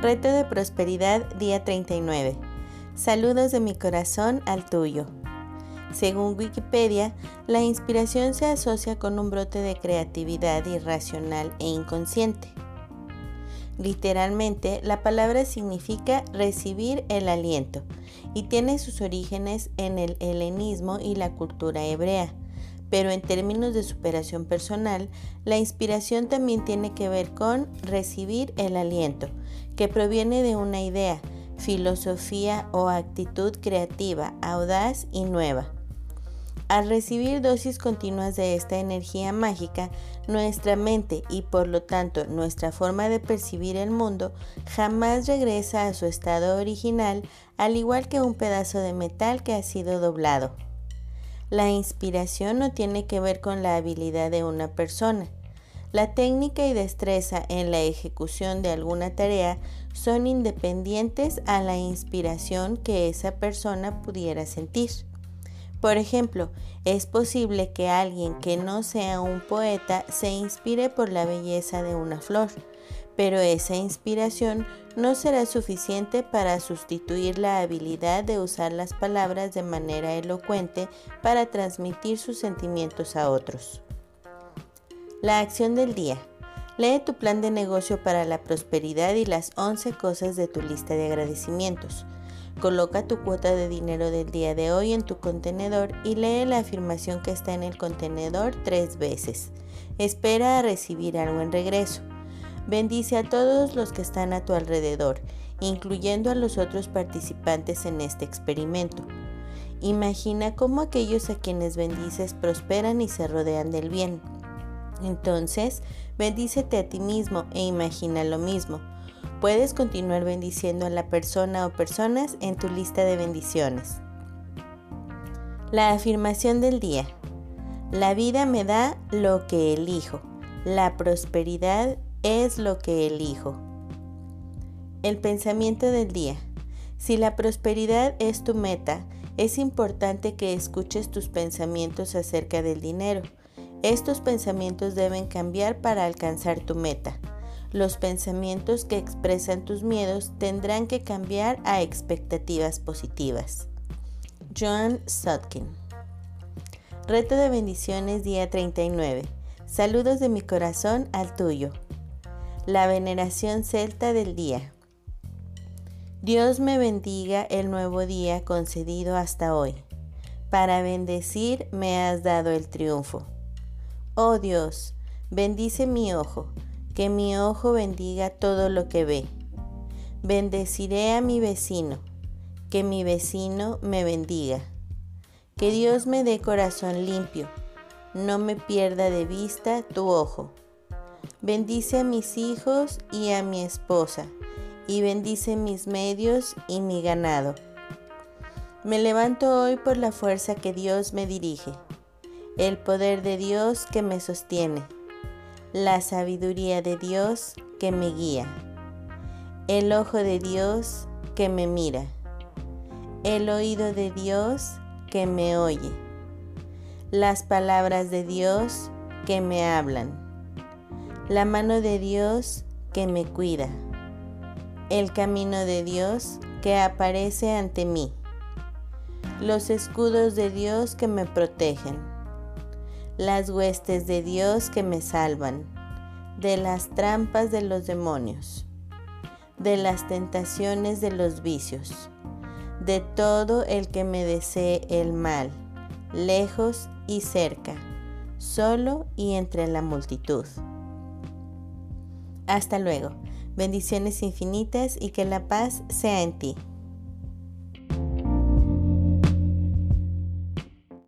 Reto de Prosperidad, día 39. Saludos de mi corazón al tuyo. Según Wikipedia, la inspiración se asocia con un brote de creatividad irracional e inconsciente. Literalmente, la palabra significa recibir el aliento y tiene sus orígenes en el helenismo y la cultura hebrea pero en términos de superación personal, la inspiración también tiene que ver con recibir el aliento, que proviene de una idea, filosofía o actitud creativa, audaz y nueva. Al recibir dosis continuas de esta energía mágica, nuestra mente y por lo tanto nuestra forma de percibir el mundo jamás regresa a su estado original, al igual que un pedazo de metal que ha sido doblado. La inspiración no tiene que ver con la habilidad de una persona. La técnica y destreza en la ejecución de alguna tarea son independientes a la inspiración que esa persona pudiera sentir. Por ejemplo, es posible que alguien que no sea un poeta se inspire por la belleza de una flor, pero esa inspiración no será suficiente para sustituir la habilidad de usar las palabras de manera elocuente para transmitir sus sentimientos a otros. La acción del día. Lee tu plan de negocio para la prosperidad y las 11 cosas de tu lista de agradecimientos. Coloca tu cuota de dinero del día de hoy en tu contenedor y lee la afirmación que está en el contenedor tres veces. Espera a recibir algo en regreso. Bendice a todos los que están a tu alrededor, incluyendo a los otros participantes en este experimento. Imagina cómo aquellos a quienes bendices prosperan y se rodean del bien. Entonces, bendícete a ti mismo e imagina lo mismo. Puedes continuar bendiciendo a la persona o personas en tu lista de bendiciones. La afirmación del día. La vida me da lo que elijo. La prosperidad es lo que elijo. El pensamiento del día. Si la prosperidad es tu meta, es importante que escuches tus pensamientos acerca del dinero. Estos pensamientos deben cambiar para alcanzar tu meta. Los pensamientos que expresan tus miedos tendrán que cambiar a expectativas positivas. John Sutkin. Reto de bendiciones día 39. Saludos de mi corazón al tuyo. La veneración celta del día. Dios me bendiga el nuevo día concedido hasta hoy. Para bendecir me has dado el triunfo. Oh Dios, bendice mi ojo, que mi ojo bendiga todo lo que ve. Bendeciré a mi vecino, que mi vecino me bendiga. Que Dios me dé corazón limpio, no me pierda de vista tu ojo. Bendice a mis hijos y a mi esposa, y bendice mis medios y mi ganado. Me levanto hoy por la fuerza que Dios me dirige, el poder de Dios que me sostiene, la sabiduría de Dios que me guía, el ojo de Dios que me mira, el oído de Dios que me oye, las palabras de Dios que me hablan la mano de Dios que me cuida, el camino de Dios que aparece ante mí, los escudos de Dios que me protegen, las huestes de Dios que me salvan, de las trampas de los demonios, de las tentaciones de los vicios, de todo el que me desee el mal, lejos y cerca, solo y entre la multitud. Hasta luego. Bendiciones infinitas y que la paz sea en ti.